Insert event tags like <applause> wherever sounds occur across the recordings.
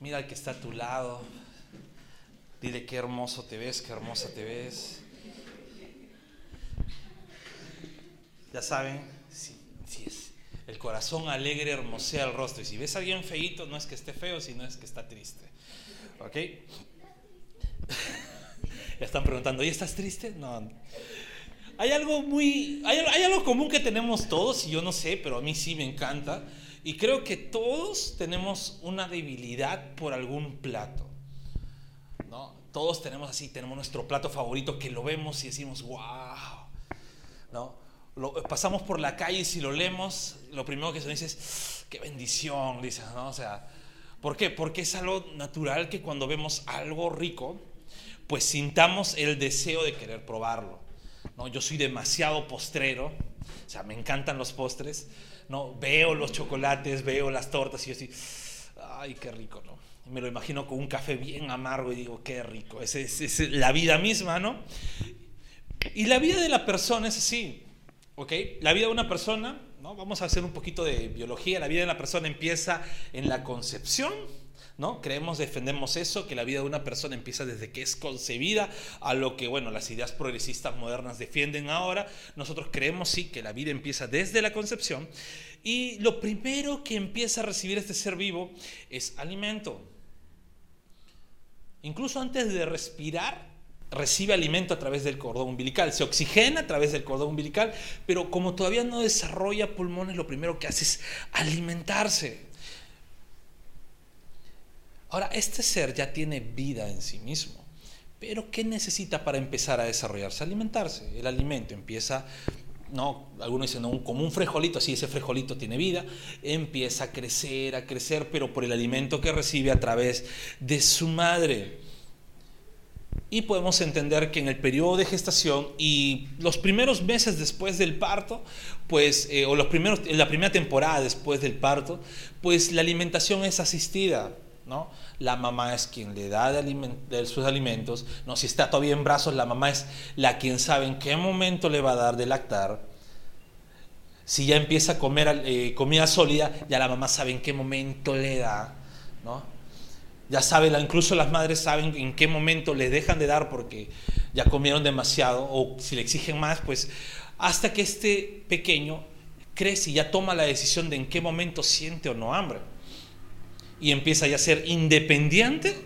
Mira que está a tu lado. Dile qué hermoso te ves, qué hermosa te ves. Ya saben, corazón alegre hermosea el rostro. Y si ves a alguien feito, no es que esté feo, sino es que está triste. ¿Ok? <laughs> ya están preguntando, ¿y estás triste? No. Hay algo muy. Hay, hay algo común que tenemos todos, y yo no sé, pero a mí sí me encanta. Y creo que todos tenemos una debilidad por algún plato. ¿no? Todos tenemos así, tenemos nuestro plato favorito que lo vemos y decimos, wow. ¿no? Pasamos por la calle y si lo leemos, lo primero que se dice es, qué bendición, dices, ¿no? O sea, ¿por qué? Porque es algo natural que cuando vemos algo rico, pues sintamos el deseo de querer probarlo. ¿no? Yo soy demasiado postrero, o sea, me encantan los postres. ¿no? Veo los chocolates, veo las tortas y yo así, ay, qué rico, ¿no? me lo imagino con un café bien amargo y digo, qué rico, es, es, es la vida misma, ¿no? Y la vida de la persona es así, ¿ok? La vida de una persona, ¿no? Vamos a hacer un poquito de biología, la vida de la persona empieza en la concepción, ¿no? Creemos, defendemos eso, que la vida de una persona empieza desde que es concebida a lo que, bueno, las ideas progresistas modernas defienden ahora. Nosotros creemos, sí, que la vida empieza desde la concepción y lo primero que empieza a recibir este ser vivo es alimento. Incluso antes de respirar, recibe alimento a través del cordón umbilical, se oxigena a través del cordón umbilical, pero como todavía no desarrolla pulmones, lo primero que hace es alimentarse. Ahora, este ser ya tiene vida en sí mismo, pero ¿qué necesita para empezar a desarrollarse? Alimentarse. El alimento empieza, no, algunos dicen, como un frijolito, así ese frijolito tiene vida, empieza a crecer, a crecer, pero por el alimento que recibe a través de su madre. Y podemos entender que en el periodo de gestación y los primeros meses después del parto, pues, eh, o los primeros, en la primera temporada después del parto, pues la alimentación es asistida. ¿no? La mamá es quien le da sus alimentos, ¿no? Si está todavía en brazos, la mamá es la quien sabe en qué momento le va a dar de lactar. Si ya empieza a comer eh, comida sólida, ya la mamá sabe en qué momento le da, ¿no? Ya sabe, incluso las madres saben en qué momento le dejan de dar porque ya comieron demasiado o si le exigen más, pues hasta que este pequeño crece y ya toma la decisión de en qué momento siente o no hambre y empieza ya a ser independiente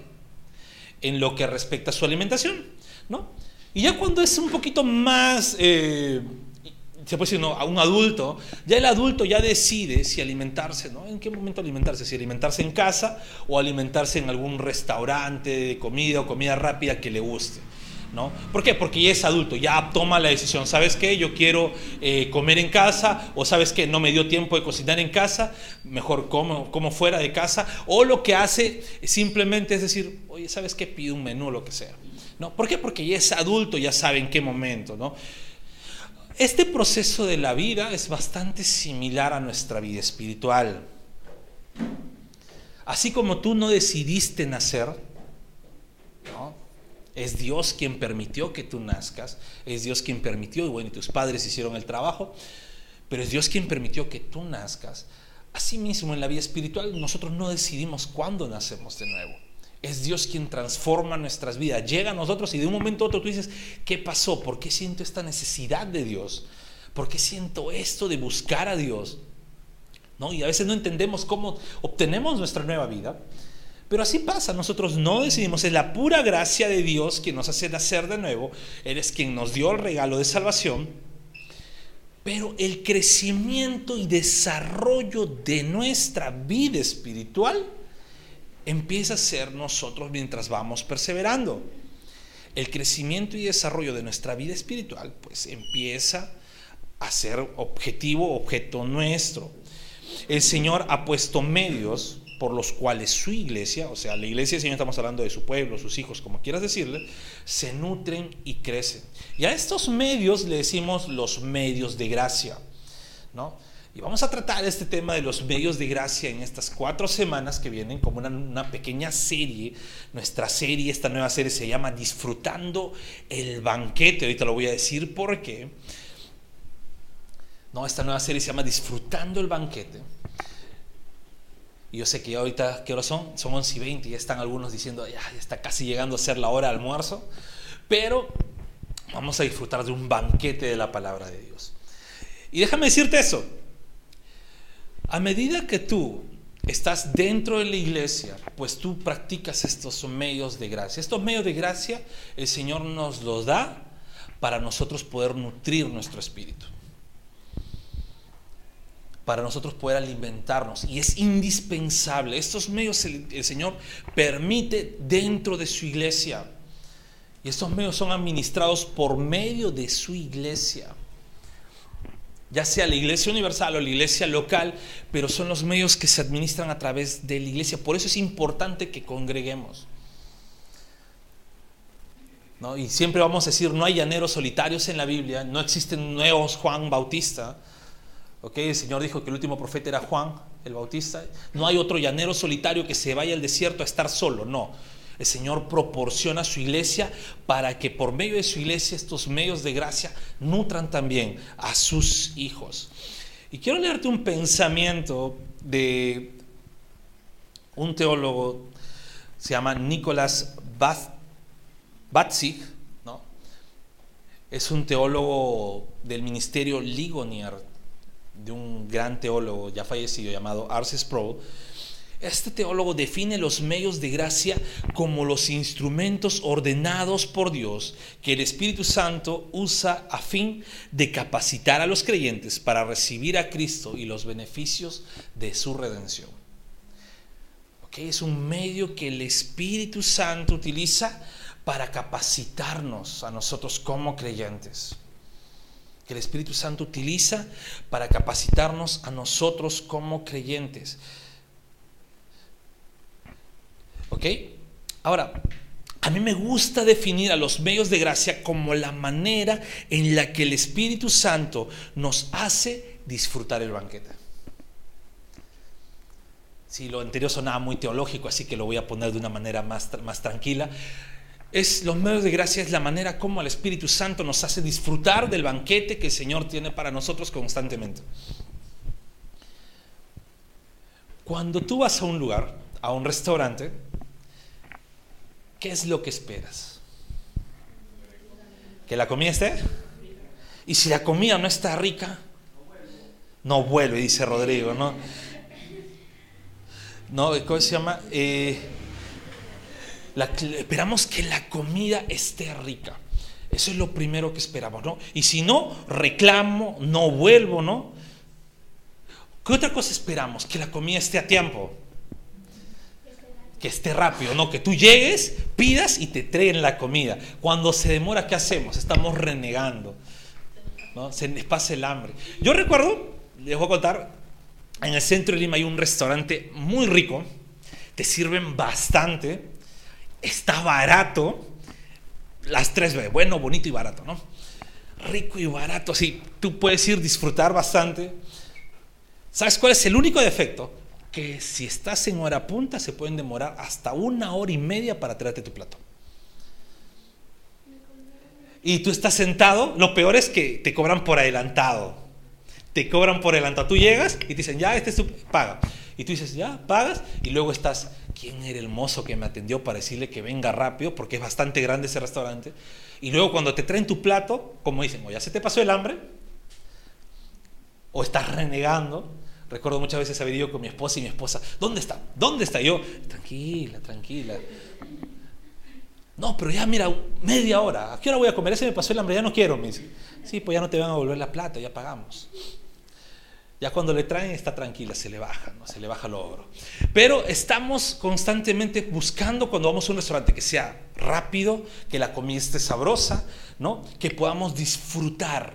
en lo que respecta a su alimentación, ¿no? Y ya cuando es un poquito más, eh, se puede decir, no, a un adulto, ya el adulto ya decide si alimentarse, ¿no? ¿En qué momento alimentarse? Si alimentarse en casa o alimentarse en algún restaurante de comida o comida rápida que le guste. ¿No? ¿Por qué? Porque ya es adulto, ya toma la decisión, ¿sabes qué? Yo quiero eh, comer en casa, o ¿sabes qué? No me dio tiempo de cocinar en casa, mejor como, como fuera de casa, o lo que hace simplemente es decir, oye, ¿sabes qué? Pide un menú, lo que sea. ¿No? ¿Por qué? Porque ya es adulto, ya sabe en qué momento, ¿no? Este proceso de la vida es bastante similar a nuestra vida espiritual. Así como tú no decidiste nacer. Es Dios quien permitió que tú nazcas, es Dios quien permitió, y bueno, tus padres hicieron el trabajo, pero es Dios quien permitió que tú nazcas. Asimismo, en la vida espiritual, nosotros no decidimos cuándo nacemos de nuevo. Es Dios quien transforma nuestras vidas. Llega a nosotros y de un momento a otro tú dices, ¿qué pasó? ¿Por qué siento esta necesidad de Dios? ¿Por qué siento esto de buscar a Dios? ¿No? Y a veces no entendemos cómo obtenemos nuestra nueva vida. Pero así pasa, nosotros no decidimos, es la pura gracia de Dios quien nos hace nacer de nuevo, eres quien nos dio el regalo de salvación, pero el crecimiento y desarrollo de nuestra vida espiritual empieza a ser nosotros mientras vamos perseverando. El crecimiento y desarrollo de nuestra vida espiritual pues empieza a ser objetivo, objeto nuestro. El Señor ha puesto medios por los cuales su iglesia, o sea, la iglesia, si no estamos hablando de su pueblo, sus hijos, como quieras decirle, se nutren y crecen. Y a estos medios le decimos los medios de gracia, ¿no? Y vamos a tratar este tema de los medios de gracia en estas cuatro semanas que vienen como una, pequeña serie. Nuestra serie, esta nueva serie se llama Disfrutando el banquete. Ahorita lo voy a decir por qué. No, esta nueva serie se llama Disfrutando el banquete. Y yo sé que ahorita, ¿qué hora son? Son 11 y 20 y ya están algunos diciendo, ya, ya está casi llegando a ser la hora de almuerzo. Pero vamos a disfrutar de un banquete de la palabra de Dios. Y déjame decirte eso. A medida que tú estás dentro de la iglesia, pues tú practicas estos medios de gracia. Estos medios de gracia el Señor nos los da para nosotros poder nutrir nuestro espíritu. Para nosotros poder alimentarnos. Y es indispensable. Estos medios el, el Señor permite dentro de su iglesia. Y estos medios son administrados por medio de su iglesia ya sea la iglesia universal o la iglesia local, pero son los medios que se administran a través de la iglesia. Por eso es importante que congreguemos. ¿No? Y siempre vamos a decir, no hay llaneros solitarios en la Biblia, no existen nuevos Juan Bautista. ¿Okay? El Señor dijo que el último profeta era Juan el Bautista. No hay otro llanero solitario que se vaya al desierto a estar solo, no. El Señor proporciona a su iglesia para que por medio de su iglesia estos medios de gracia nutran también a sus hijos. Y quiero leerte un pensamiento de un teólogo, se llama Nicolás Batzig, ¿no? es un teólogo del ministerio Ligonier, de un gran teólogo ya fallecido llamado Arce Sproul este teólogo define los medios de gracia como los instrumentos ordenados por Dios que el Espíritu Santo usa a fin de capacitar a los creyentes para recibir a Cristo y los beneficios de su redención. ¿Okay? Es un medio que el Espíritu Santo utiliza para capacitarnos a nosotros como creyentes. Que el Espíritu Santo utiliza para capacitarnos a nosotros como creyentes. ¿Ok? Ahora, a mí me gusta definir a los medios de gracia como la manera en la que el Espíritu Santo nos hace disfrutar el banquete. Si lo anterior sonaba muy teológico, así que lo voy a poner de una manera más, más tranquila. Es, los medios de gracia es la manera como el Espíritu Santo nos hace disfrutar del banquete que el Señor tiene para nosotros constantemente. Cuando tú vas a un lugar, a un restaurante, ¿qué es lo que esperas? ¿Que la comida esté? Y si la comida no está rica, no vuelve, dice Rodrigo, ¿no? No, ¿cómo se llama? Eh, esperamos que la comida esté rica. Eso es lo primero que esperamos, ¿no? Y si no, reclamo, no vuelvo, ¿no? ¿Qué otra cosa esperamos? Que la comida esté a tiempo que esté rápido, no, que tú llegues, pidas y te traen la comida. Cuando se demora, ¿qué hacemos? Estamos renegando. ¿no? Se les el hambre. Yo recuerdo, les voy a contar, en el centro de Lima hay un restaurante muy rico, te sirven bastante, está barato, las tres veces, bueno, bonito y barato, ¿no? Rico y barato, así, tú puedes ir disfrutar bastante. ¿Sabes cuál es el único defecto? Que si estás en hora punta se pueden demorar hasta una hora y media para traerte tu plato. Y tú estás sentado, lo peor es que te cobran por adelantado. Te cobran por adelantado. Tú llegas y te dicen, ya, este es tu paga. Y tú dices, ya, pagas. Y luego estás, ¿quién era el mozo que me atendió para decirle que venga rápido? Porque es bastante grande ese restaurante. Y luego cuando te traen tu plato, como dicen, o ya se te pasó el hambre, o estás renegando, Recuerdo muchas veces haber ido con mi esposa y mi esposa, ¿dónde está? ¿Dónde está? yo, tranquila, tranquila. No, pero ya mira, media hora. ¿A qué hora voy a comer? Ese me pasó el hambre, ya no quiero. Me dice, sí, pues ya no te van a volver la plata, ya pagamos. Ya cuando le traen está tranquila, se le baja, ¿no? se le baja lo oro. Pero estamos constantemente buscando cuando vamos a un restaurante que sea rápido, que la comida esté sabrosa, ¿no? que podamos disfrutar.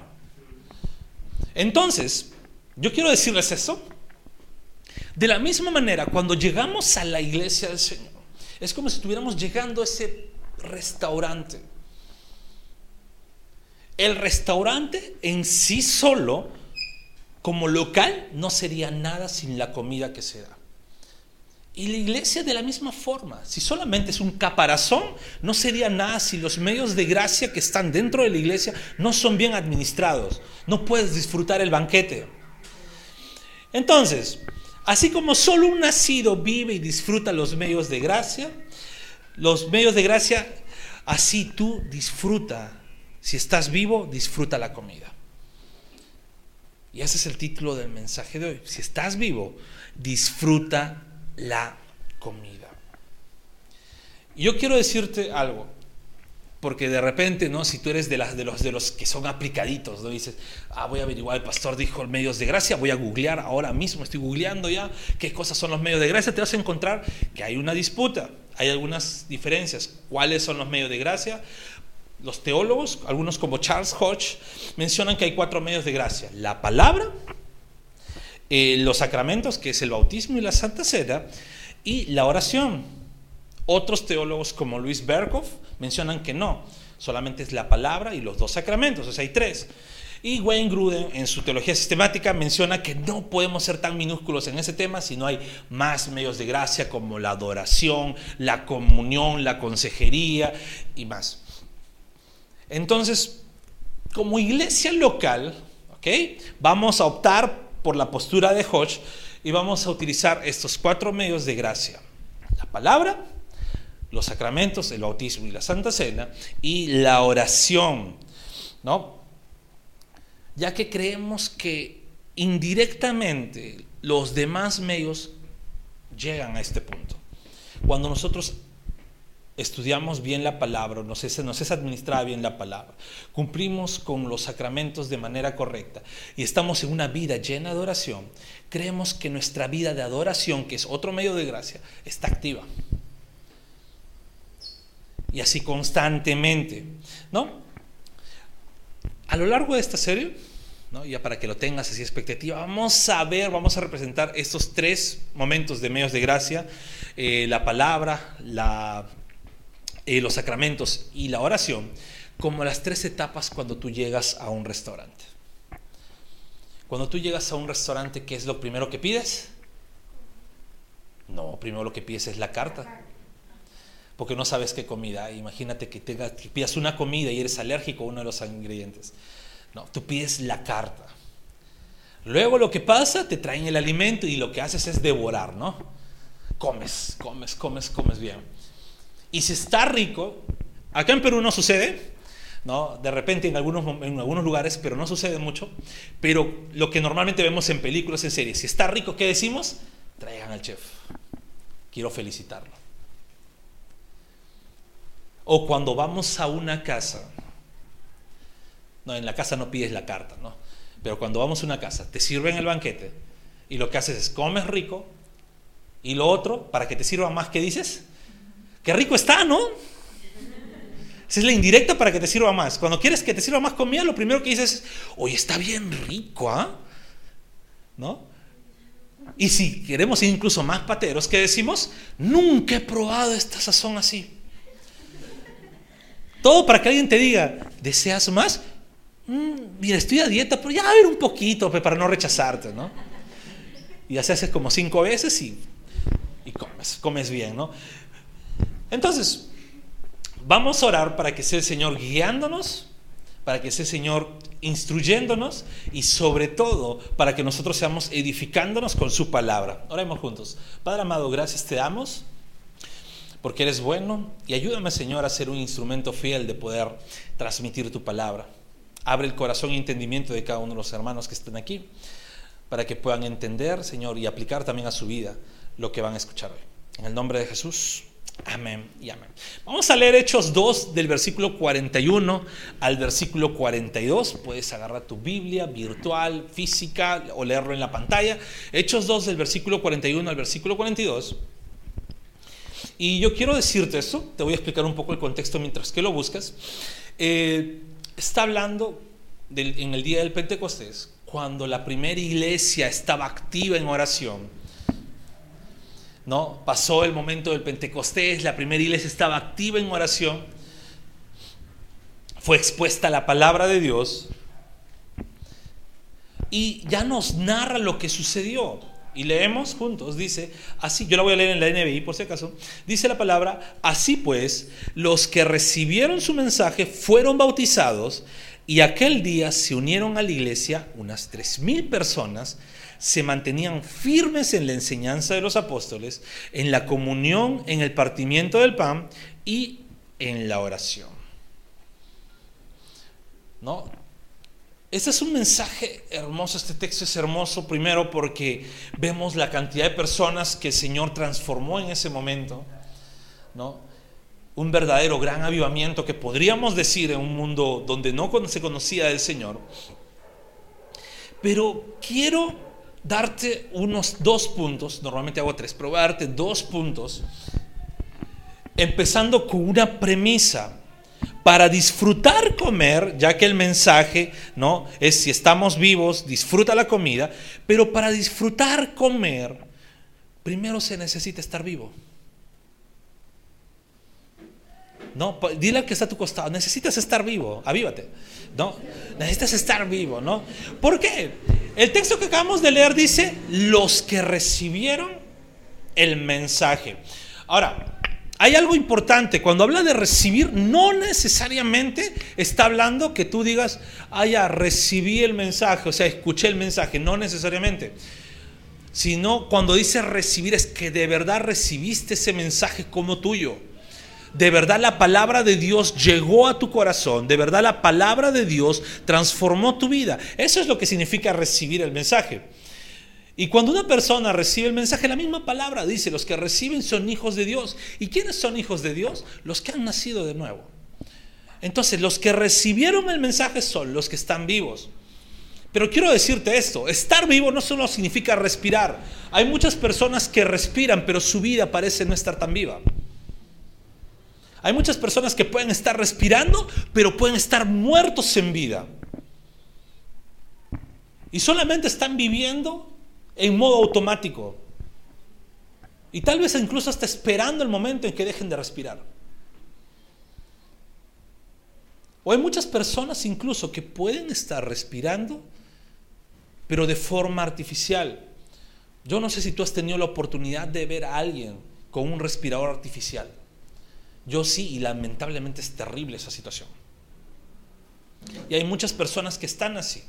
Entonces, yo quiero decirles eso. De la misma manera, cuando llegamos a la iglesia del Señor, es como si estuviéramos llegando a ese restaurante. El restaurante en sí solo como local no sería nada sin la comida que se da. Y la iglesia de la misma forma, si solamente es un caparazón, no sería nada si los medios de gracia que están dentro de la iglesia no son bien administrados. No puedes disfrutar el banquete. Entonces, así como solo un nacido vive y disfruta los medios de gracia, los medios de gracia, así tú disfruta. Si estás vivo, disfruta la comida. Y ese es el título del mensaje de hoy. Si estás vivo, disfruta la comida. Y yo quiero decirte algo, porque de repente, ¿no? Si tú eres de, los que son aplicaditos, ¿no? Dices, ah, voy a averiguar, el pastor dijo medios de gracia, voy a googlear ahora mismo, estoy googleando ya qué cosas son los medios de gracia, te vas a encontrar que hay una disputa, hay algunas diferencias. ¿Cuáles son los medios de gracia? Los teólogos, algunos como Charles Hodge, mencionan que hay cuatro medios de gracia. La palabra, eh, los sacramentos, que es el bautismo y la Santa Cena, y la oración. Otros teólogos como Luis Berkhoff mencionan que no, solamente es la palabra y los dos sacramentos, o sea, hay tres. Y Wayne Gruden en su teología sistemática menciona que no podemos ser tan minúsculos en ese tema si no hay más medios de gracia como la adoración, la comunión, la consejería y más. Entonces, como iglesia local, ¿ok? Vamos a optar por la postura de Hodge y vamos a utilizar estos cuatro medios de gracia. La palabra, los sacramentos, el bautismo y la Santa Cena, y la oración, ¿no? Ya que creemos que indirectamente los demás medios llegan a este punto. Cuando nosotros estudiamos bien la palabra, nos es, nos es administrada bien la palabra, cumplimos con los sacramentos de manera correcta y estamos en una vida llena de oración, creemos que nuestra vida de adoración, que es otro medio de gracia, está activa. Y así constantemente, ¿no? A lo largo de esta serie, ¿no? ya para que lo tengas así expectativa, vamos a ver, vamos a representar estos tres momentos de medios de gracia, eh, la palabra, la eh, los sacramentos y la oración como las tres etapas cuando tú llegas a un restaurante. Cuando tú llegas a un restaurante, ¿qué es lo primero que pides? No, primero lo que pides es la carta. Porque no sabes qué comida. Imagínate que, pidas una comida y eres alérgico a uno de los ingredientes. No, tú pides la carta. Luego lo que pasa, te traen el alimento y lo que haces es devorar, ¿no? Comes, comes, comes, comes bien. Y si está rico, acá en Perú no sucede, ¿no? De repente en algunos, en algunos lugares, pero no sucede mucho. Pero lo que normalmente vemos en películas, en series, si está rico, ¿qué decimos? Traigan al chef. Quiero felicitarlo. O cuando vamos a una casa, no, en la casa no pides la carta, ¿no? Pero cuando vamos a una casa, te sirven el banquete y lo que haces es comes rico y lo otro, para que te sirva más, ¿qué dices? Qué rico está, ¿no? Esa es la indirecta para que te sirva más. Cuando quieres que te sirva más comida, lo primero que dices es, oye, está bien rico, ¿ah? ¿No? Y si queremos ser incluso más pateros, ¿qué decimos? Nunca he probado esta sazón así. Todo para que alguien te diga, ¿deseas más? Mm, mira, estoy a dieta, pero ya a ver un poquito pues, para no rechazarte, ¿no? Y así haces como cinco veces y, y comes, comes bien, ¿no? Entonces, vamos a orar para que sea el Señor guiándonos, para que sea el Señor instruyéndonos y sobre todo para que nosotros seamos edificándonos con su palabra. Oremos juntos. Padre amado, gracias te damos porque eres bueno y ayúdame Señor a ser un instrumento fiel de poder transmitir tu palabra. Abre el corazón y entendimiento de cada uno de los hermanos que están aquí para que puedan entender, Señor, y aplicar también a su vida lo que van a escuchar hoy. En el nombre de Jesús. Amén y amén. Vamos a leer Hechos 2 del versículo 41 al versículo 42. Puedes agarrar tu Biblia virtual, física o leerlo en la pantalla. Hechos 2 del versículo 41 al versículo 42. Y yo quiero decirte esto, te voy a explicar un poco el contexto mientras que lo buscas. Eh, está hablando en el día del Pentecostés, cuando la primera iglesia estaba activa en oración ¿no? Pasó el momento del Pentecostés, la primera iglesia estaba activa en oración, fue expuesta la palabra de Dios. y ya nos narra lo que sucedió. Y leemos juntos, dice, así, yo la voy a leer en la NBI por si acaso, dice la palabra, así pues, los que recibieron su mensaje fueron bautizados y aquel día se unieron a la iglesia unas tres mil personas, se mantenían firmes en la enseñanza de los apóstoles, en la comunión, en el partimiento del pan y en la oración. ¿No? Este es un mensaje hermoso, este texto es hermoso primero porque vemos la cantidad de personas que el Señor transformó en ese momento, ¿no? Un verdadero gran avivamiento que podríamos decir en un mundo donde no se conocía del Señor. Pero quiero darte unos dos puntos, normalmente hago tres, pero darte dos puntos, empezando con una premisa para disfrutar comer, ya que el mensaje, ¿no? Es si estamos vivos, disfruta la comida, pero para disfrutar comer, primero se necesita estar vivo. ¿No? Dile al que está a tu costado, necesitas estar vivo, avívate, ¿no? Necesitas estar vivo, ¿no? ¿Por qué? El texto que acabamos de leer dice, los que recibieron el mensaje. Ahora, hay algo importante, cuando habla de recibir, no necesariamente está hablando que tú digas, ah, ya, recibí el mensaje, o sea, escuché el mensaje, no necesariamente. Sino cuando dice recibir es que de verdad recibiste ese mensaje como tuyo. De verdad la palabra de Dios llegó a tu corazón, de verdad la palabra de Dios transformó tu vida. Eso es lo que significa recibir el mensaje. Y cuando una persona recibe el mensaje, la misma palabra dice, los que reciben son hijos de Dios. ¿Y quiénes son hijos de Dios? Los que han nacido de nuevo. Entonces, los que recibieron el mensaje son los que están vivos. Pero quiero decirte esto, estar vivo no solo significa respirar. Hay muchas personas que respiran, pero su vida parece no estar tan viva. Hay muchas personas que pueden estar respirando, pero pueden estar muertos en vida. Y solamente están viviendo en modo automático. Y tal vez incluso hasta esperando el momento en que dejen de respirar. O hay muchas personas incluso que pueden estar respirando, pero de forma artificial. Yo no sé si tú has tenido la oportunidad de ver a alguien con un respirador artificial. Yo sí, y lamentablemente es terrible esa situación. Y hay muchas personas que están así.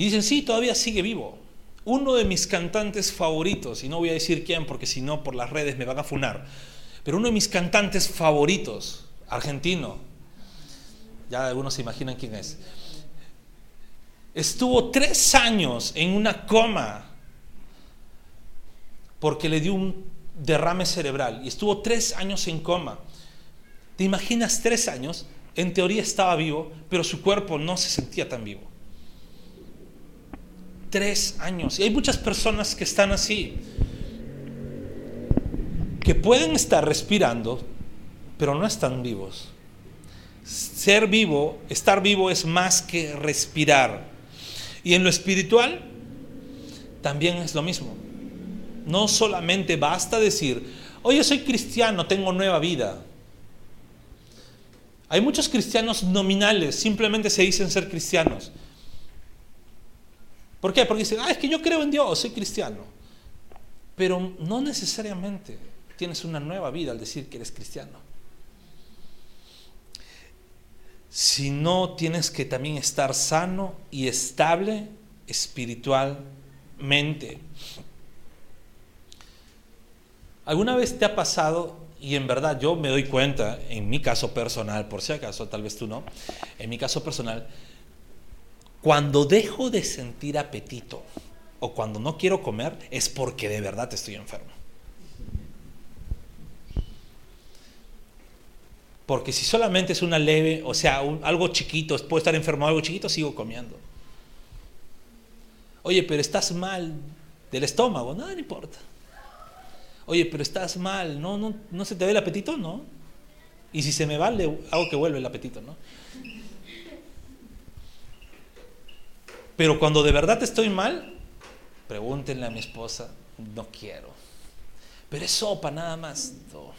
Y dicen, sí, todavía sigue vivo. Uno de mis cantantes favoritos, y no voy a decir quién porque si no por las redes me van a funar, pero uno de mis cantantes favoritos, argentino, ya algunos se imaginan quién es, estuvo tres años en una coma porque le dio un derrame cerebral y estuvo tres años en coma. ¿Te imaginas tres años? En teoría estaba vivo, pero su cuerpo no se sentía tan vivo tres años. Y hay muchas personas que están así, que pueden estar respirando, pero no están vivos. Ser vivo, estar vivo es más que respirar. Y en lo espiritual también es lo mismo. No solamente basta decir, oye, soy cristiano, tengo nueva vida. Hay muchos cristianos nominales, simplemente se dicen ser cristianos. ¿Por qué? Porque dicen, ah, es que yo creo en Dios, soy cristiano. Pero no necesariamente tienes una nueva vida al decir que eres cristiano. Sino tienes que también estar sano y estable espiritualmente. ¿Alguna vez te ha pasado, y en verdad yo me doy cuenta, en mi caso personal, por si acaso, tal vez tú no, en mi caso personal, cuando dejo de sentir apetito o cuando no quiero comer es porque de verdad estoy enfermo. Porque si solamente es una leve, o sea, algo chiquito, puedo estar enfermo algo chiquito, sigo comiendo. Oye, pero estás mal del estómago, nada, no importa. Oye, pero estás mal, no, no, no se te ve el apetito, no. Y si se me va, hago que vuelva el apetito, ¿no? Pero cuando de verdad estoy mal, pregúntenle a mi esposa, no quiero. Pero es sopa nada más. No,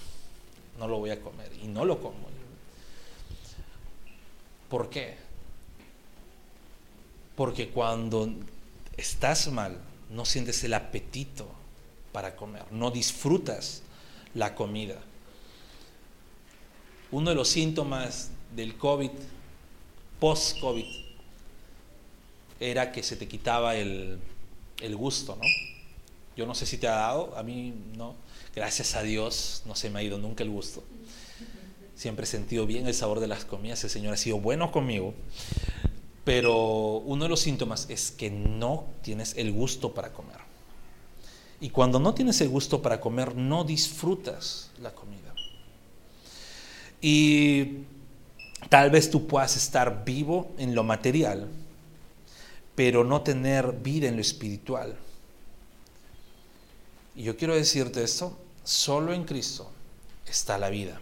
no lo voy a comer y no lo como. ¿Por qué? Porque cuando estás mal, no sientes el apetito para comer, no disfrutas la comida. Uno de los síntomas del COVID, post-COVID, era que se te quitaba el, el gusto, ¿no? Yo no sé si te ha dado, a mí no. Gracias a Dios no se me ha ido nunca el gusto. Siempre he sentido bien el sabor de las comidas, el Señor ha sido bueno conmigo. Pero uno de los síntomas es que no tienes el gusto para comer. Y cuando no tienes el gusto para comer, no disfrutas la comida. Y tal vez tú puedas estar vivo en lo material, pero no tener vida en lo espiritual. Y yo quiero decirte esto, solo en Cristo está la vida.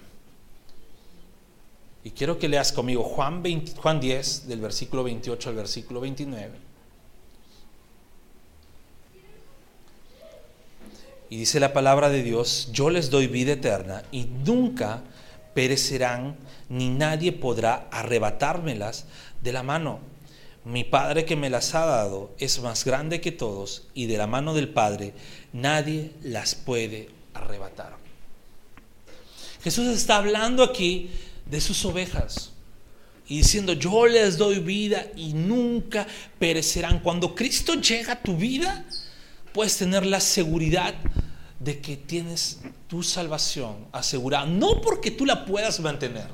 Y quiero que leas conmigo Juan, 10, del versículo 28 al versículo 29. Y dice la palabra de Dios, yo les doy vida eterna y nunca perecerán, ni nadie podrá arrebatármelas de la mano. Mi Padre que me las ha dado es más grande que todos y de la mano del Padre nadie las puede arrebatar. Jesús está hablando aquí de sus ovejas y diciendo, yo les doy vida y nunca perecerán. Cuando Cristo llega a tu vida, puedes tener la seguridad de que tienes tu salvación asegurada, no porque tú la puedas mantener,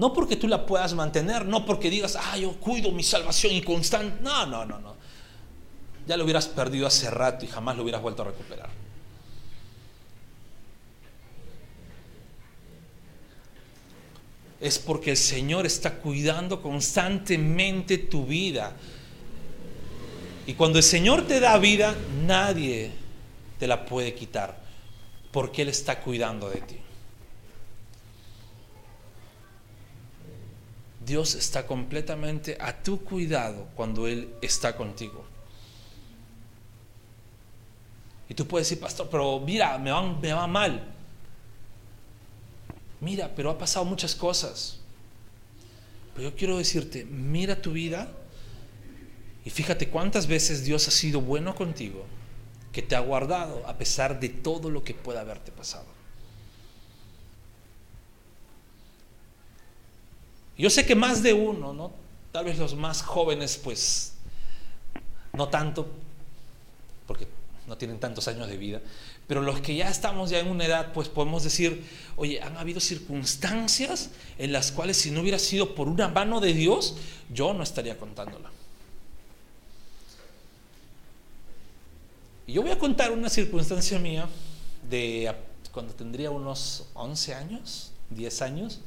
no porque tú la puedas mantener, no porque digas, ah, yo cuido mi salvación y constante, no, no, no, no, ya lo hubieras perdido hace rato y jamás lo hubieras vuelto a recuperar. Es porque el Señor está cuidando constantemente tu vida y cuando el Señor te da vida, nadie te la puede quitar, porque Él está cuidando de ti. Dios está completamente a tu cuidado cuando Él está contigo. Y tú puedes decir, pastor, pero mira, me va, me va mal. Mira, pero ha pasado muchas cosas. Pero yo quiero decirte, mira tu vida y fíjate cuántas veces Dios ha sido bueno contigo, que te ha guardado a pesar de todo lo que pueda haberte pasado. Yo sé que más de uno, ¿no? Tal vez los más jóvenes, pues, no tanto, porque no tienen tantos años de vida, pero los que ya estamos ya en una edad, pues podemos decir, oye, han habido circunstancias en las cuales si no hubiera sido por una mano de Dios, yo no estaría contándola. Y yo voy a contar una circunstancia mía de cuando tendría unos 11 años, 10 años.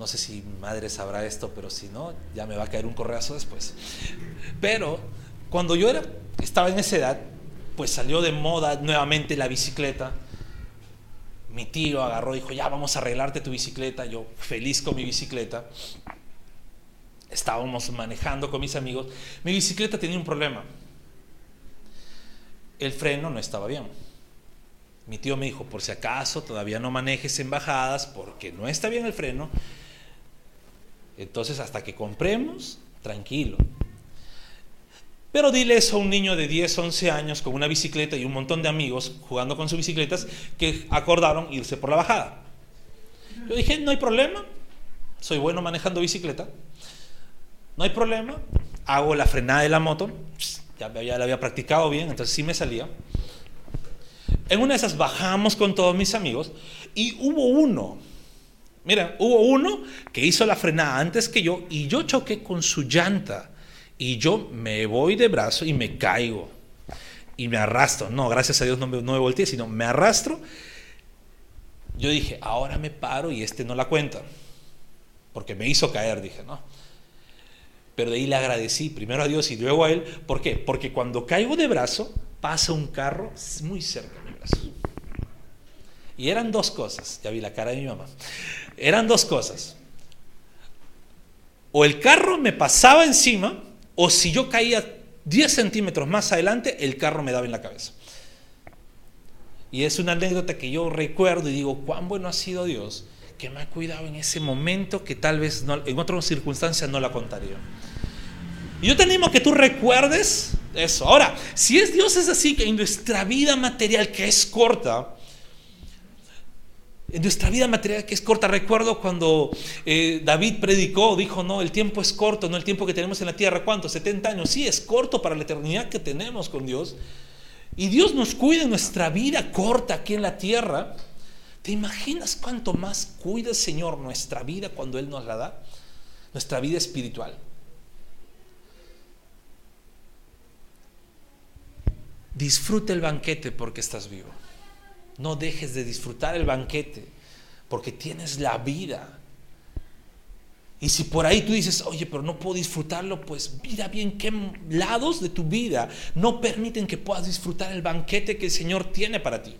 No sé si mi madre sabrá esto, pero si no, ya me va a caer un correazo después. Pero cuando yo era, estaba en esa edad, pues salió de moda nuevamente la bicicleta. Mi tío agarró y dijo, ya vamos a arreglarte tu bicicleta. Yo feliz con mi bicicleta. Estábamos manejando con mis amigos. Mi bicicleta tenía un problema el freno no estaba bien. Mi tío me dijo, por si acaso todavía no manejes en bajadas porque no está bien el freno. Entonces, hasta que compremos, tranquilo. Pero dile eso a un niño de 10, 11 años con una bicicleta y un montón de amigos jugando con sus bicicletas que acordaron irse por la bajada. Yo dije, no hay problema, soy bueno manejando bicicleta, no hay problema, hago la frenada de la moto, ya, la había practicado bien, entonces sí me salía. En una de esas bajamos con todos mis amigos y hubo uno, mira, hubo uno que hizo la frenada antes que yo y yo choqué con su llanta y yo me voy de brazo y me caigo y me arrastro. No, gracias a Dios no me, no volteé, sino me arrastro. Yo dije, ahora me paro y este no la cuenta, porque me hizo caer, dije, no. Pero de ahí le agradecí primero a Dios y luego a Él. ¿Por qué? Porque cuando caigo de brazo, pasa un carro muy cerca de mi brazo. Y eran dos cosas. Ya vi la cara de mi mamá. Eran dos cosas. O el carro me pasaba encima, o si yo caía 10 centímetros más adelante, el carro me daba en la cabeza. Y es una anécdota que yo recuerdo y digo, cuán bueno ha sido Dios que me ha cuidado en ese momento que tal vez en otras circunstancias no la contaría. Yo te animo que tú recuerdes eso. Ahora, si es Dios es así, que en nuestra vida material que es corta, en nuestra vida material que es corta, recuerdo cuando eh, David predicó, dijo, no, el tiempo es corto, no el tiempo que tenemos en la tierra, ¿cuánto? 70 años. Sí, es corto para la eternidad que tenemos con Dios. Y Dios nos cuida en nuestra vida corta aquí en la tierra. ¿Te imaginas cuánto más cuida el Señor nuestra vida cuando Él nos la da? Nuestra vida espiritual. Disfruta el banquete porque estás vivo. No dejes de disfrutar el banquete porque tienes la vida. Y si por ahí tú dices, oye, pero no puedo disfrutarlo, pues mira bien qué lados de tu vida no permiten que puedas disfrutar el banquete que el Señor tiene para ti.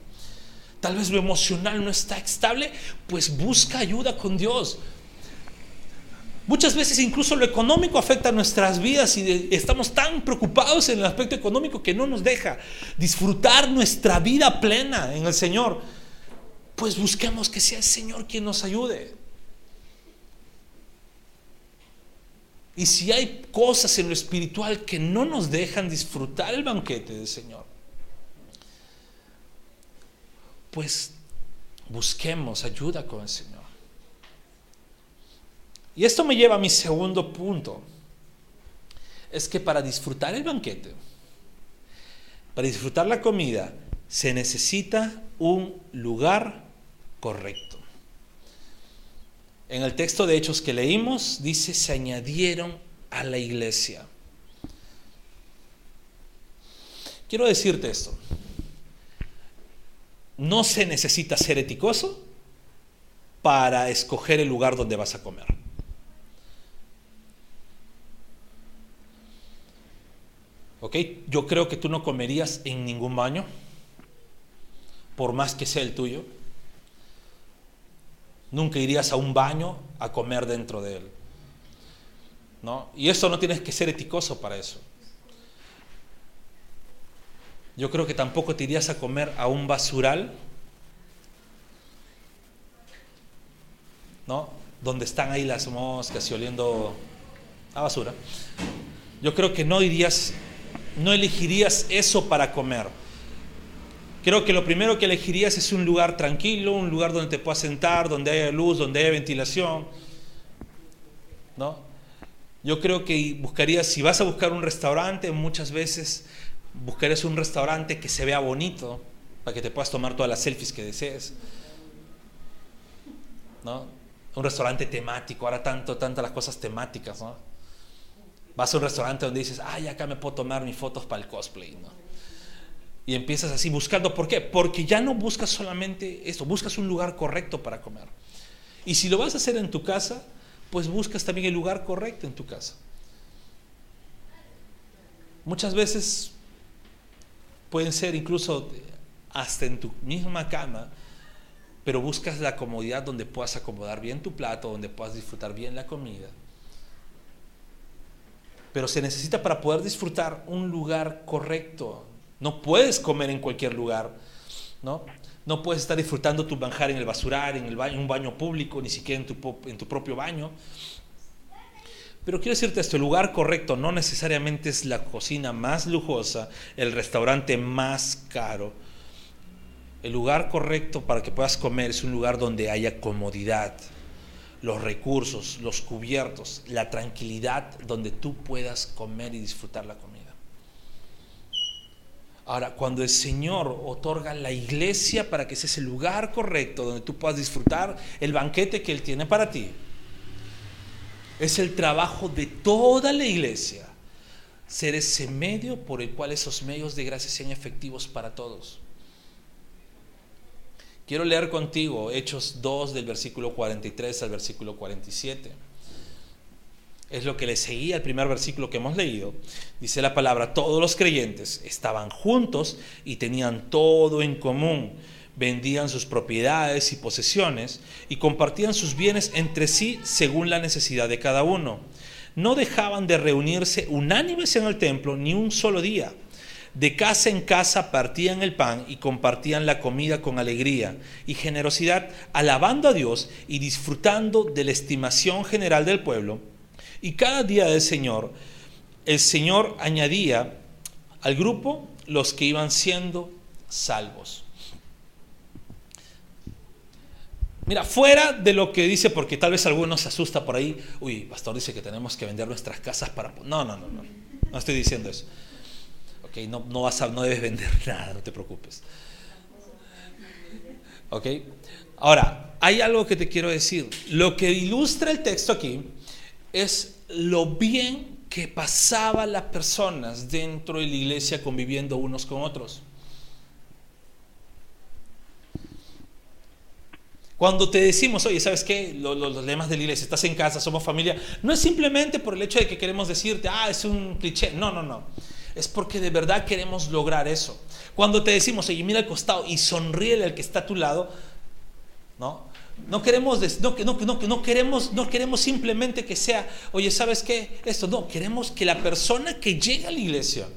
Tal vez lo emocional no está estable, pues busca ayuda con Dios. Muchas veces incluso lo económico afecta nuestras vidas y estamos tan preocupados en el aspecto económico que no nos deja disfrutar nuestra vida plena en el Señor. Pues busquemos que sea el Señor quien nos ayude. Y si hay cosas en lo espiritual que no nos dejan disfrutar el banquete del Señor, pues busquemos ayuda con el Señor. Y esto me lleva a mi segundo punto. Es que para disfrutar el banquete, para disfrutar la comida, se necesita un lugar correcto. En el texto de Hechos que leímos dice, se añadieron a la iglesia. Quiero decirte esto. No se necesita ser eticoso para escoger el lugar donde vas a comer. Yo creo que tú no comerías en ningún baño, por más que sea el tuyo. Nunca irías a un baño a comer dentro de él. ¿No? Y eso no tienes que ser eticoso para eso. Yo creo que tampoco te irías a comer a un basural, ¿no? Donde están ahí las moscas y oliendo a basura. Yo creo que no irías no elegirías eso para comer. Creo que lo primero que elegirías es un lugar tranquilo, un lugar donde te puedas sentar, donde haya luz, donde haya ventilación. ¿No? Yo creo que buscarías, si vas a buscar un restaurante, muchas veces buscarías un restaurante que se vea bonito, para que te puedas tomar todas las selfies que desees. ¿No? Un restaurante temático, ahora tanto, tantas las cosas temáticas, ¿no? Vas a un restaurante donde dices, ay, acá me puedo tomar mis fotos para el cosplay, ¿no? Y empiezas así buscando, ¿por qué? Porque ya no buscas solamente esto, buscas un lugar correcto para comer. Y si lo vas a hacer en tu casa, pues buscas también el lugar correcto en tu casa. Muchas veces pueden ser incluso hasta en tu misma cama, pero buscas la comodidad donde puedas acomodar bien tu plato, donde puedas disfrutar bien la comida pero se necesita para poder disfrutar un lugar correcto. No puedes comer en cualquier lugar, ¿no? No puedes estar disfrutando tu manjar en el basurar, en, un baño público, ni siquiera en tu, en tu propio baño. Pero quiero decirte esto, el lugar correcto no necesariamente es la cocina más lujosa, el restaurante más caro. El lugar correcto para que puedas comer es un lugar donde haya comodidad, los recursos, los cubiertos, la tranquilidad donde tú puedas comer y disfrutar la comida. Ahora, cuando el Señor otorga la iglesia para que sea ese lugar correcto donde tú puedas disfrutar el banquete que Él tiene para ti, es el trabajo de toda la iglesia ser ese medio por el cual esos medios de gracia sean efectivos para todos. Quiero leer contigo Hechos 2 del versículo 43 al versículo 47. Es lo que le seguía al primer versículo que hemos leído. Dice la palabra, todos los creyentes estaban juntos y tenían todo en común. Vendían sus propiedades y posesiones y compartían sus bienes entre sí según la necesidad de cada uno. No dejaban de reunirse unánimes en el templo ni un solo día De casa en casa partían el pan y compartían la comida con alegría y generosidad, alabando a Dios y disfrutando de la estimación general del pueblo. Y cada día del Señor, el Señor añadía al grupo los que iban siendo salvos. Mira, fuera de lo que dice, porque tal vez alguno se asusta por ahí, uy, pastor dice que tenemos que vender nuestras casas para... No, no, no, no, no estoy diciendo eso. Ok, no, no, vas a, no debes vender <laughs> nada, no te preocupes. Ok, ahora, hay algo que te quiero decir. Lo que ilustra el texto aquí es lo bien que pasaban las personas dentro de la iglesia conviviendo unos con otros. Cuando te decimos, oye, ¿sabes qué? Los, los, lemas de la iglesia, estás en casa, somos familia, no es simplemente por el hecho de que queremos decirte, ah, es un cliché. No, no, no. Es porque de verdad queremos lograr eso. Cuando te decimos, oye, mira al costado y sonríe al que está a tu lado, ¿no? No queremos, no, no, no, no, queremos, no queremos simplemente que sea, oye, ¿sabes qué? Esto, no, queremos que la persona que llega a la iglesia,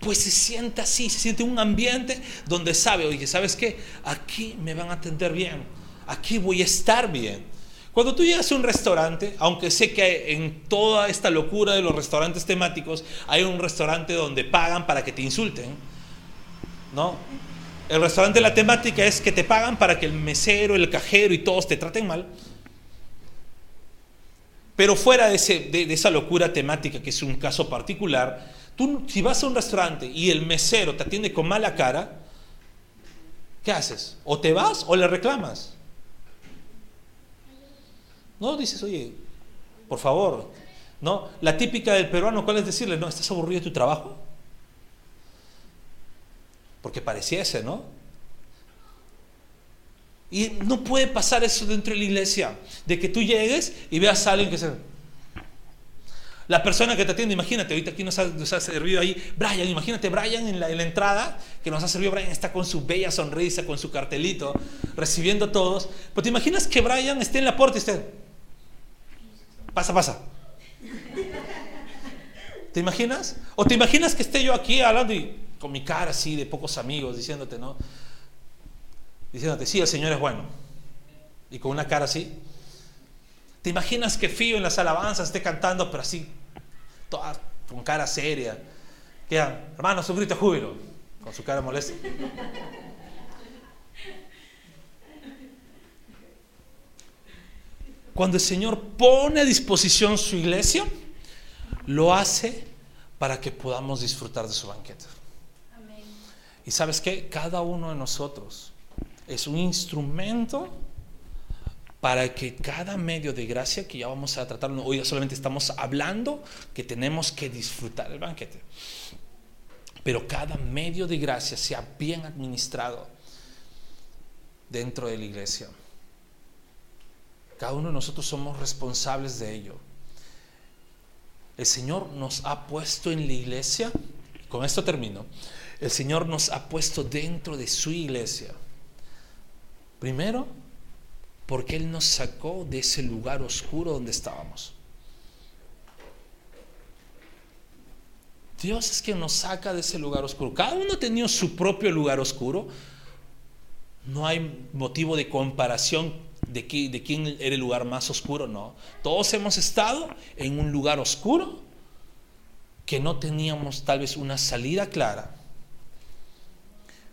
pues se sienta así, se siente un ambiente donde sabe, oye, ¿sabes qué? Aquí me van a atender bien, aquí voy a estar bien. Cuando tú llegas a un restaurante, aunque sé que en toda esta locura de los restaurantes temáticos hay un restaurante donde pagan para que te insulten, ¿no? El restaurante, la temática es que te pagan para que el mesero, el cajero y todos te traten mal. Pero fuera de, de, esa locura temática, que es un caso particular, tú si vas a un restaurante y el mesero te atiende con mala cara, ¿qué haces? O te vas o le reclamas. No, dices, oye, por favor, ¿no? La típica del peruano, ¿cuál es decirle? No, ¿estás aburrido de tu trabajo? Porque pareciese, ¿no? Y no puede pasar eso dentro de la iglesia, de que tú llegues y veas a alguien que se... La persona que te atiende, imagínate, ahorita aquí nos ha, servido ahí Brian, imagínate Brian en la, en la, entrada, que nos ha servido Brian, está con su bella sonrisa, con su cartelito, recibiendo a todos. Pero te imaginas que Brian esté en la puerta y esté, pasa, pasa. ¿Te imaginas? O te imaginas que esté yo aquí hablando y con mi cara así de pocos amigos, diciéndote, ¿no? Diciéndote, sí, el Señor es bueno. Y con una cara así. ¿Te imaginas que Fío en las alabanzas esté cantando, pero así, con cara seria? Quedan, hermano, su grito júbilo, con su cara molesta. Cuando el Señor pone a disposición su iglesia, lo hace para que podamos disfrutar de su banquete. Y sabes qué? Cada uno de nosotros es un instrumento para que cada medio de gracia que ya vamos a tratar, hoy solamente estamos hablando que tenemos que disfrutar el banquete, pero cada medio de gracia sea bien administrado dentro de la iglesia. Cada uno de nosotros somos responsables de ello. El Señor nos ha puesto en la iglesia, con esto termino, el Señor nos ha puesto dentro de su iglesia. Primero, porque Él nos sacó de ese lugar oscuro donde estábamos. Dios es quien nos saca de ese lugar oscuro. Cada uno ha tenido su propio lugar oscuro. No hay motivo de comparación de, quién era el lugar más oscuro, no. Todos hemos estado en un lugar oscuro que no teníamos tal vez una salida clara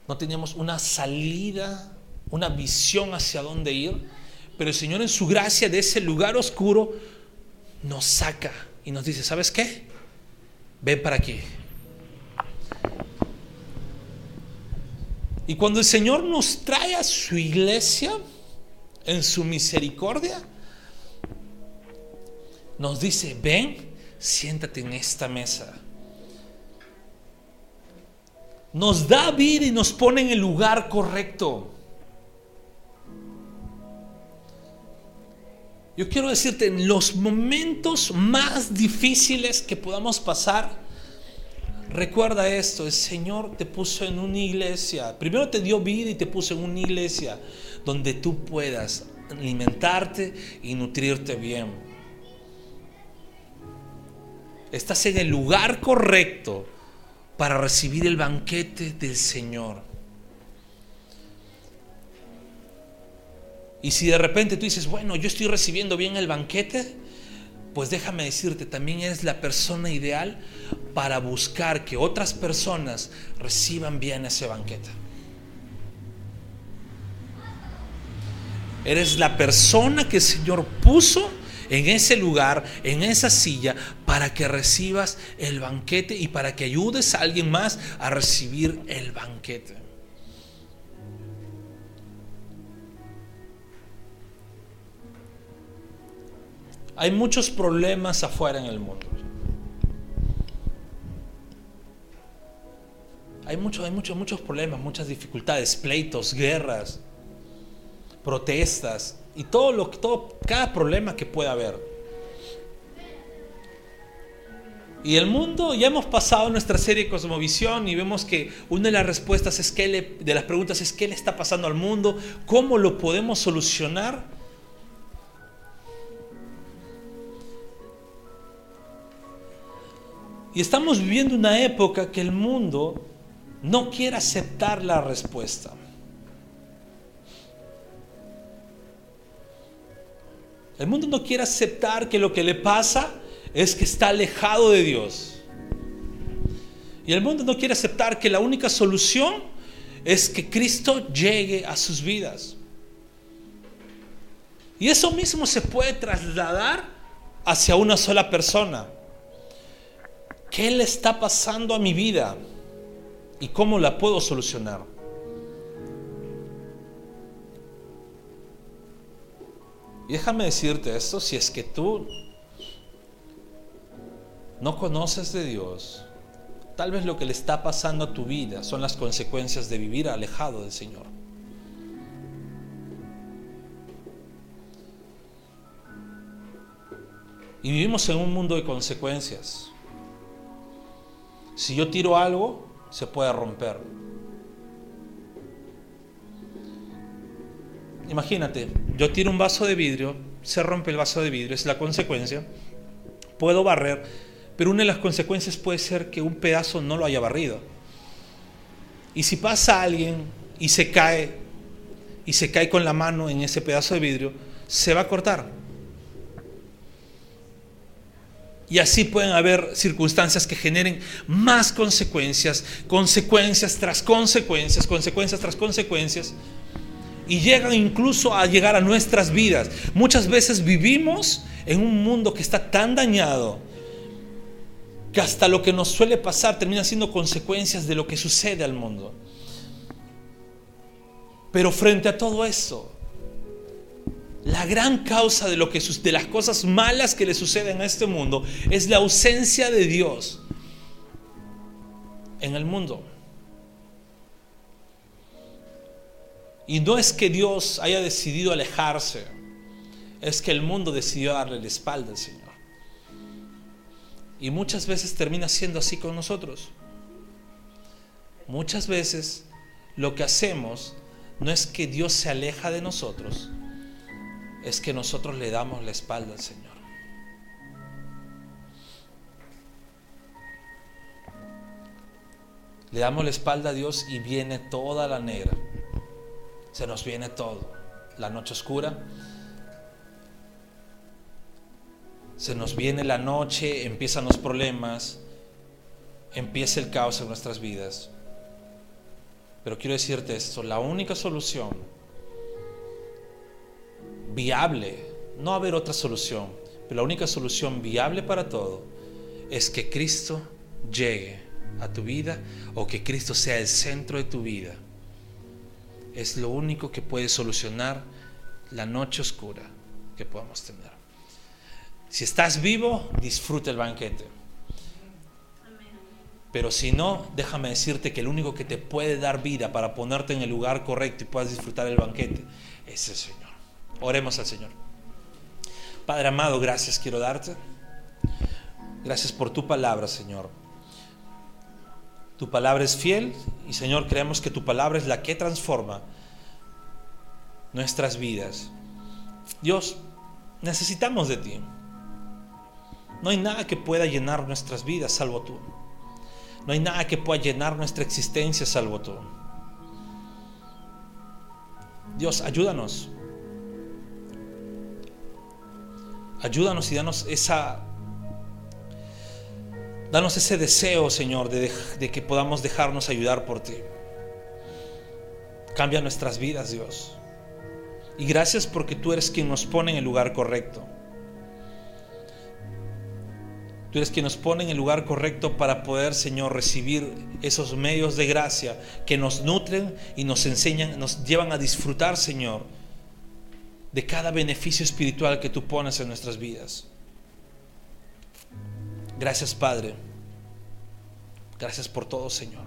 no teníamos una salida, una visión hacia dónde ir, pero el Señor en su gracia de ese lugar oscuro nos saca y nos dice, ¿sabes qué? Ven para aquí. Y cuando el Señor nos trae a su iglesia en su misericordia, nos dice, ven, siéntate en esta mesa nos da vida y nos pone en el lugar correcto. Yo quiero decirte, en los momentos más difíciles que podamos pasar, recuerda esto, el Señor te puso en una iglesia, primero te dio vida y te puso en una iglesia donde tú puedas alimentarte y nutrirte bien. Estás en el lugar correcto para recibir el banquete del Señor. Y si de repente tú dices, bueno, yo estoy recibiendo bien el banquete, pues déjame decirte, también eres la persona ideal para buscar que otras personas reciban bien ese banquete. Eres la persona que el Señor puso en ese lugar, en esa silla, para que recibas el banquete y para que ayudes a alguien más a recibir el banquete. Hay muchos problemas afuera en el mundo. Hay, mucho, hay muchos, muchos problemas, muchas dificultades, pleitos, guerras, protestas y todo lo que todo cada problema que pueda haber. Y el mundo, ya hemos pasado nuestra serie Cosmovisión y vemos que una de las respuestas es que de las preguntas es qué le está pasando al mundo, cómo lo podemos solucionar. Y estamos viviendo una época que el mundo no quiere aceptar la respuesta. El mundo no quiere aceptar que lo que le pasa es que está alejado de Dios. Y el mundo no quiere aceptar que la única solución es que Cristo llegue a sus vidas. Y eso mismo se puede trasladar hacia una sola persona. ¿Qué le está pasando a mi vida? ¿Y cómo la puedo solucionar? Y déjame decirte esto, si es que tú no conoces de Dios, tal vez lo que le está pasando a tu vida son las consecuencias de vivir alejado del Señor. Y vivimos en un mundo de consecuencias. Si yo tiro algo, se puede romper. Imagínate, yo tiro un vaso de vidrio, se rompe el vaso de vidrio, es la consecuencia. Puedo barrer, pero una de las consecuencias puede ser que un pedazo no lo haya barrido. Y si pasa alguien y se cae, y se cae con la mano en ese pedazo de vidrio, se va a cortar. Y así pueden haber circunstancias que generen más consecuencias, consecuencias tras consecuencias, consecuencias tras consecuencias. Y llegan incluso a llegar a nuestras vidas. Muchas veces vivimos en un mundo que está tan dañado que hasta lo que nos suele pasar termina siendo consecuencias de lo que sucede al mundo. Pero frente a todo eso, la gran causa de, lo que, de las cosas malas que le suceden a este mundo es la ausencia de Dios en el mundo. Y no es que Dios haya decidido alejarse, es que el mundo decidió darle la espalda al Señor. Y muchas veces termina siendo así con nosotros. Muchas veces lo que hacemos no es que Dios se aleja de nosotros, es que nosotros le damos la espalda al Señor. Le damos la espalda a Dios y viene toda la negra. Se nos viene todo. La noche oscura. Se nos viene la noche, empiezan los problemas, empieza el caos en nuestras vidas. Pero quiero decirte esto, la única solución viable, no haber otra solución, pero la única solución viable para todo es que Cristo llegue a tu vida o que Cristo sea el centro de tu vida. Es lo único que puede solucionar la noche oscura que podamos tener. Si estás vivo, disfruta el banquete. Pero si no, déjame decirte que el único que te puede dar vida para ponerte en el lugar correcto y puedas disfrutar el banquete es el Señor. Oremos al Señor. Padre amado, gracias quiero darte. Gracias por tu palabra, Señor. Tu palabra es fiel y, Señor, creemos que tu palabra es la que transforma nuestras vidas. Dios, necesitamos de ti. No hay nada que pueda llenar nuestras vidas salvo tú. No hay nada que pueda llenar nuestra existencia salvo tú. Dios, ayúdanos. Ayúdanos y danos esa Danos ese deseo, Señor, de, que podamos dejarnos ayudar por ti. Cambia nuestras vidas, Dios. Y gracias porque tú eres quien nos pone en el lugar correcto. Tú eres quien nos pone en el lugar correcto para poder, Señor, recibir esos medios de gracia que nos nutren y nos enseñan, nos llevan a disfrutar, Señor, de cada beneficio espiritual que tú pones en nuestras vidas. Gracias, Padre. Gracias por todo, Señor.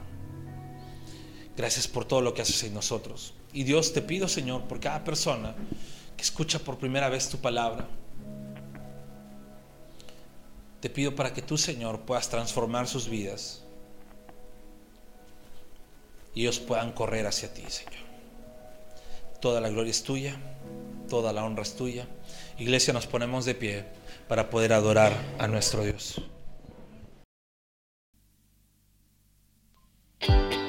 Gracias por todo lo que haces en nosotros. Y Dios, te pido, Señor, por cada persona que escucha por primera vez tu palabra te pido para que tú, Señor, puedas transformar sus vidas y ellos puedan correr hacia ti, Señor. Toda la gloria es tuya, toda la honra es tuya. Iglesia, nos ponemos de pie para poder adorar a nuestro Dios. Thank you.